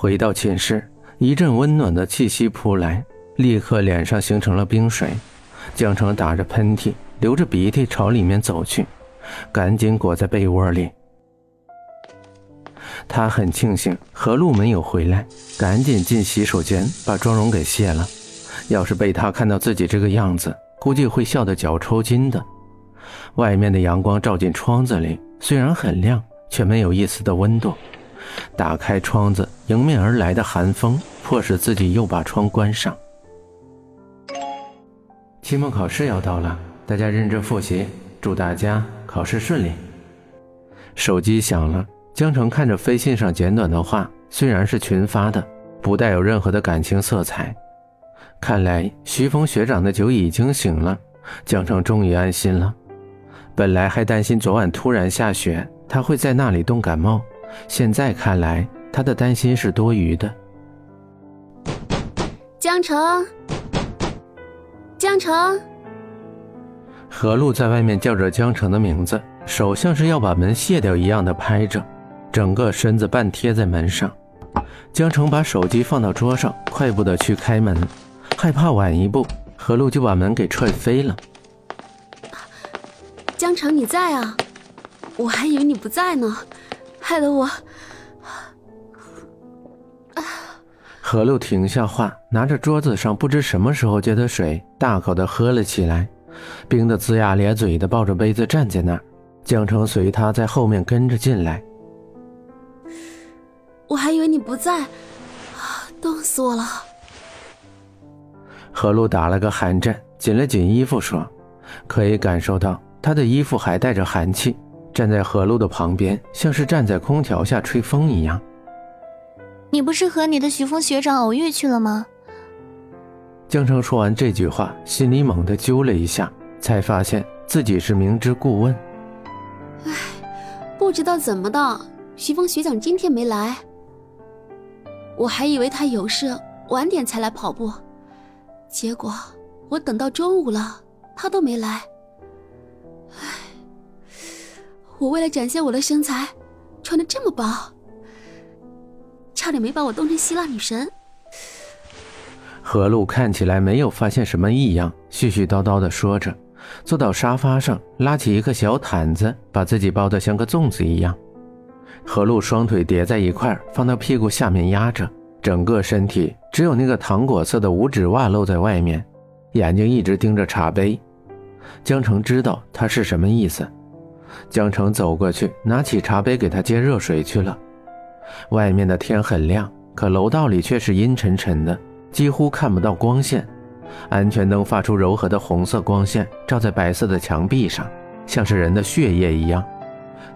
回到寝室，一阵温暖的气息扑来，立刻脸上形成了冰水。江城打着喷嚏，流着鼻涕朝里面走去，赶紧裹在被窝里。他很庆幸何璐没有回来，赶紧进洗手间把妆容给卸了。要是被他看到自己这个样子，估计会笑得脚抽筋的。外面的阳光照进窗子里，虽然很亮，却没有一丝的温度。打开窗子，迎面而来的寒风迫使自己又把窗关上。期末考试要到了，大家认真复习，祝大家考试顺利。手机响了，江城看着飞信上简短的话，虽然是群发的，不带有任何的感情色彩。看来徐峰学长的酒已经醒了，江城终于安心了。本来还担心昨晚突然下雪，他会在那里冻感冒。现在看来，他的担心是多余的。江城，江城，何璐在外面叫着江城的名字，手像是要把门卸掉一样的拍着，整个身子半贴在门上。江城把手机放到桌上，快步的去开门，害怕晚一步，何璐就把门给踹飞了。江城，你在啊？我还以为你不在呢。害得我，何露停下话，拿着桌子上不知什么时候接的水，大口的喝了起来，冰的龇牙咧嘴的，抱着杯子站在那儿。江城随他在后面跟着进来。我还以为你不在，冻死我了。何露打了个寒战，紧了紧衣服，说：“可以感受到他的衣服还带着寒气。”站在何路的旁边，像是站在空调下吹风一样。你不是和你的徐峰学长偶遇去了吗？江澄说完这句话，心里猛地揪了一下，才发现自己是明知故问。唉，不知道怎么的，徐峰学长今天没来。我还以为他有事，晚点才来跑步，结果我等到中午了，他都没来。我为了展现我的身材，穿的这么薄，差点没把我冻成希腊女神。何露看起来没有发现什么异样，絮絮叨叨的说着，坐到沙发上，拉起一个小毯子，把自己包得像个粽子一样。何露双腿叠在一块，放到屁股下面压着，整个身体只有那个糖果色的五指袜露在外面，眼睛一直盯着茶杯。江城知道他是什么意思。江城走过去，拿起茶杯给他接热水去了。外面的天很亮，可楼道里却是阴沉沉的，几乎看不到光线。安全灯发出柔和的红色光线，照在白色的墙壁上，像是人的血液一样。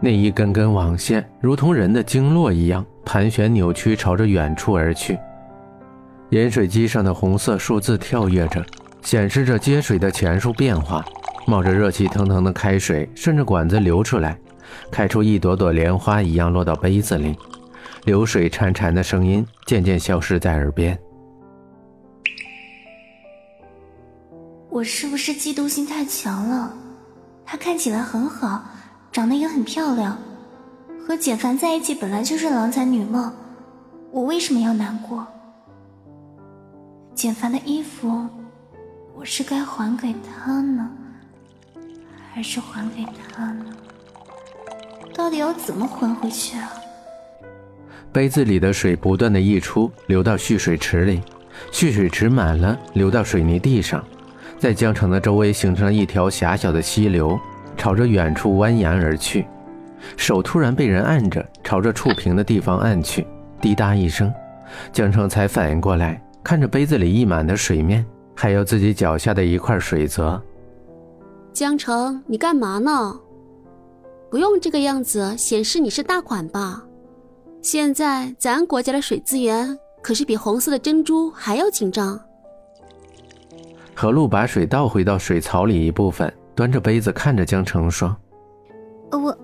那一根根网线如同人的经络一样盘旋扭曲，朝着远处而去。饮水机上的红色数字跳跃着，显示着接水的钱数变化。冒着热气腾腾的开水顺着管子流出来，开出一朵朵莲花一样落到杯子里，流水潺潺的声音渐渐消失在耳边。我是不是嫉妒心太强了？她看起来很好，长得也很漂亮，和简凡在一起本来就是郎才女貌，我为什么要难过？简凡的衣服，我是该还给他呢？还是还给他呢？到底要怎么还回去啊？杯子里的水不断的溢出，流到蓄水池里，蓄水池满了，流到水泥地上，在江城的周围形成了一条狭小的溪流，朝着远处蜿蜒而去。手突然被人按着，朝着触屏的地方按去，滴答一声，江城才反应过来，看着杯子里溢满的水面，还有自己脚下的一块水泽。江城，你干嘛呢？不用这个样子显示你是大款吧？现在咱国家的水资源可是比红色的珍珠还要紧张。何露把水倒回到水槽里一部分，端着杯子看着江城说：“我，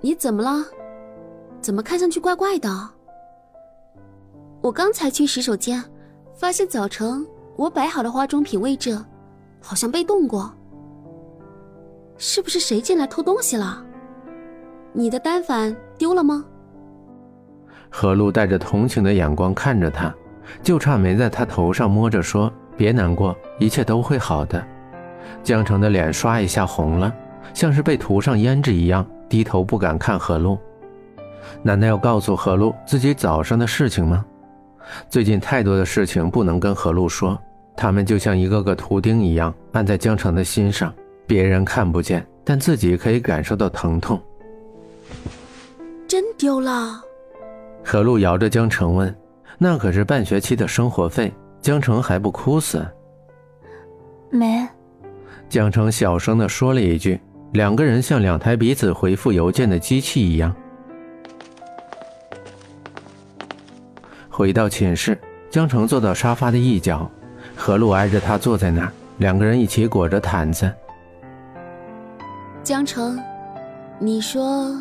你怎么了？怎么看上去怪怪的？我刚才去洗手间，发现早晨我摆好的化妆品位置。”好像被动过，是不是谁进来偷东西了？你的单反丢了吗？何璐带着同情的眼光看着他，就差没在他头上摸着说：“别难过，一切都会好的。”江城的脸刷一下红了，像是被涂上胭脂一样，低头不敢看何璐。难道要告诉何璐自己早上的事情吗？最近太多的事情不能跟何璐说，他们就像一个个图钉一样按在江城的心上，别人看不见，但自己可以感受到疼痛。真丢了？何璐摇着江城问：“那可是半学期的生活费，江城还不哭死？”没。江城小声的说了一句，两个人像两台彼此回复邮件的机器一样。回到寝室，江城坐到沙发的一角，何璐挨着他坐在那儿，两个人一起裹着毯子。江城，你说，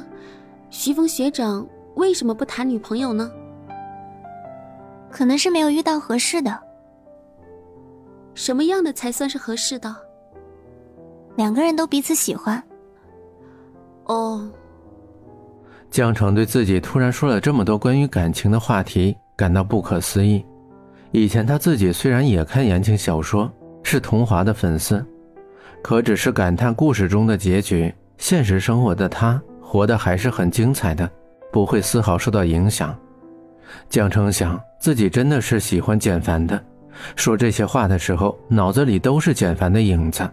徐峰学长为什么不谈女朋友呢？可能是没有遇到合适的。什么样的才算是合适的？两个人都彼此喜欢。哦。江城对自己突然说了这么多关于感情的话题。感到不可思议。以前他自己虽然也看言情小说，是桐华的粉丝，可只是感叹故事中的结局。现实生活的他活得还是很精彩的，不会丝毫受到影响。江澄想，自己真的是喜欢简凡的。说这些话的时候，脑子里都是简凡的影子。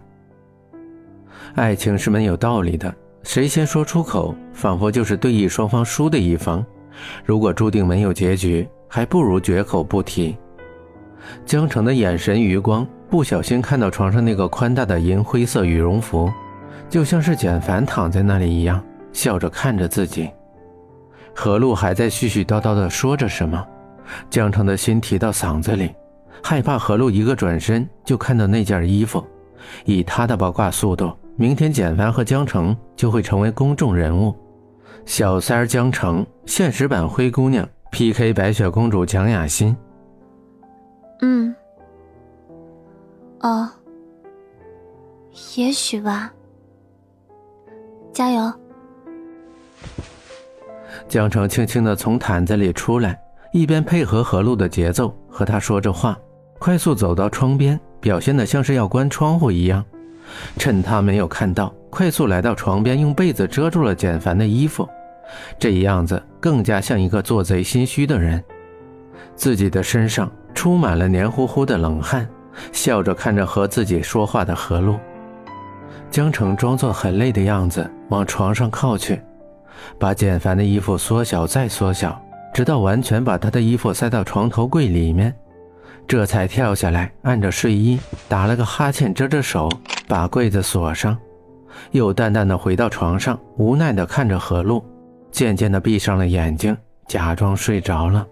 爱情是没有道理的，谁先说出口，仿佛就是对弈双方输的一方。如果注定没有结局。还不如绝口不提。江城的眼神余光，不小心看到床上那个宽大的银灰色羽绒服，就像是简凡躺在那里一样，笑着看着自己。何璐还在絮絮叨叨地说着什么，江城的心提到嗓子里，害怕何璐一个转身就看到那件衣服。以他的八卦速度，明天简凡和江城就会成为公众人物。小三江城，现实版灰姑娘。P.K. 白雪公主蒋雅欣。也许吧。加油。江城轻轻的从毯子里出来，一边配合何璐的节奏和他说着话，快速走到窗边，表现的像是要关窗户一样。趁他没有看到，快速来到床边，用被子遮住了简凡的衣服。这样子更加像一个做贼心虚的人，自己的身上充满了黏糊糊的冷汗，笑着看着和自己说话的何璐。江城装作很累的样子，往床上靠去，把简凡的衣服缩小再缩小，直到完全把他的衣服塞到床头柜里面，这才跳下来，按着睡衣打了个哈欠，遮着手，把柜子锁上，又淡淡的回到床上，无奈的看着何璐。渐渐的闭上了眼睛，假装睡着了。